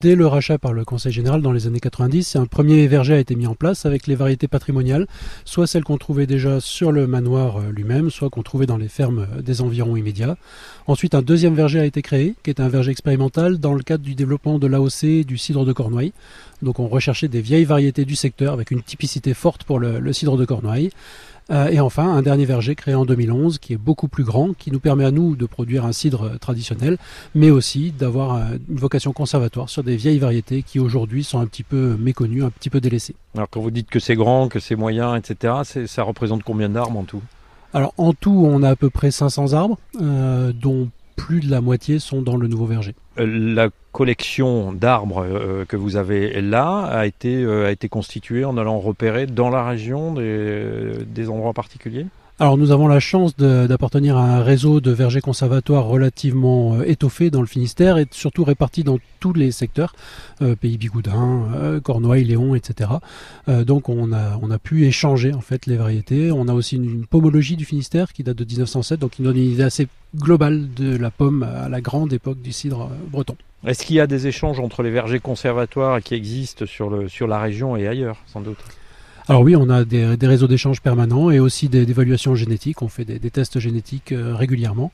Dès le rachat par le Conseil général dans les années 90, un premier verger a été mis en place avec les variétés patrimoniales, soit celles qu'on trouvait déjà sur le manoir euh, lui-même, soit qu'on trouvait dans les fermes euh, des environs immédiats. Ensuite, un deuxième verger a été créé, qui est un verger expérimental dans le cadre du développement de l'AOC du cidre de Cornouailles. Donc on recherchait des vieilles variétés du secteur avec une typicité forte pour le, cidre de Cornouailles. Euh, et enfin, un dernier verger créé en 2011 qui est beaucoup plus grand, qui nous permet à nous de produire un cidre traditionnel, mais aussi d'avoir euh, une vocation conservatoire sur des vieilles variétés qui aujourd'hui sont un petit peu méconnues, un petit peu délaissées. Alors quand vous dites que c'est grand, que c'est moyen, etc., ça représente combien d'arbres en tout? Alors en tout, on a à peu près 500 arbres, euh, dont plus de la moitié sont dans le nouveau verger. Euh, la collection d'arbres euh, que vous avez là euh, a été constituée en allant repérer dans la région des endroits particuliers? Alors nous avons la chance d'appartenir à un réseau de vergers conservatoires relativement euh, étoffé dans le Finistère et surtout réparti dans tous les secteurs, euh, Pays Bigoudin, euh, Cornouailles, Léon, etc. donc on a, on a pu échanger en fait les variétés. On a aussi une, pomologie du Finistère qui date de 1907, donc qui donne une idée assez globale de la pomme à la grande époque du cidre breton. Est-ce qu'il y a des échanges entre les vergers conservatoires qui existent sur, le, sur la région et ailleurs, sans doute? Alors oui, on a des, réseaux d'échanges permanents et aussi des, évaluations génétiques. On fait des, tests génétiques euh, régulièrement.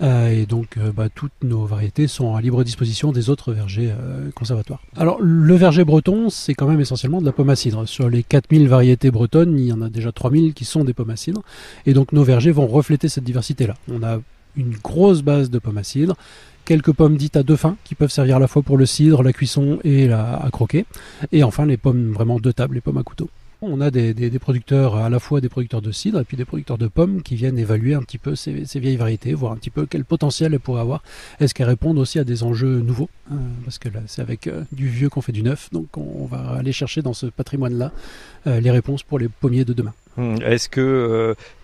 Euh, et donc, euh, bah, toutes nos variétés sont à libre disposition des autres vergers conservatoires. Alors, le verger breton, c'est quand même essentiellement de la pomme à cidre. Sur les 4000 variétés bretonnes, il y en a déjà 3000 qui sont des pommes à cidre. Et donc, nos vergers vont refléter cette diversité-là. On a une grosse base de pommes à cidre quelques pommes dites à deux fins qui peuvent servir à la fois pour le cidre, la cuisson et la, à croquer. Et enfin les pommes vraiment de table, les pommes à couteau. On a des, producteurs, à la fois des producteurs de cidre et puis des producteurs de pommes qui viennent évaluer un petit peu ces, vieilles variétés, voir un petit peu quel potentiel elles pourraient avoir. Est-ce qu'elles répondent aussi à des enjeux nouveaux euh, Parce que là, c'est avec euh, du vieux qu'on fait du neuf, donc on, va aller chercher dans ce patrimoine-là euh, les réponses pour les pommiers de demain. Hmm. Est-ce que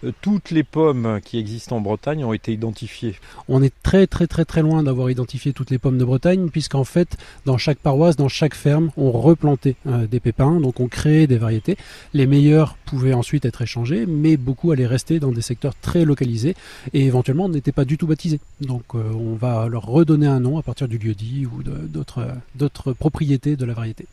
euh, toutes les pommes qui existent en Bretagne ont été identifiées? On est très très très très loin d'avoir identifié toutes les pommes de Bretagne, puisqu'en fait, dans chaque paroisse, dans chaque ferme, on replantait euh, des pépins, donc on créait des variétés. Les meilleurs pouvaient ensuite être échangés, mais beaucoup allaient rester dans des secteurs très localisés et éventuellement n'étaient pas du tout baptisés. Donc on va leur redonner un nom à partir du lieu-dit ou d'autres propriétés de la variété.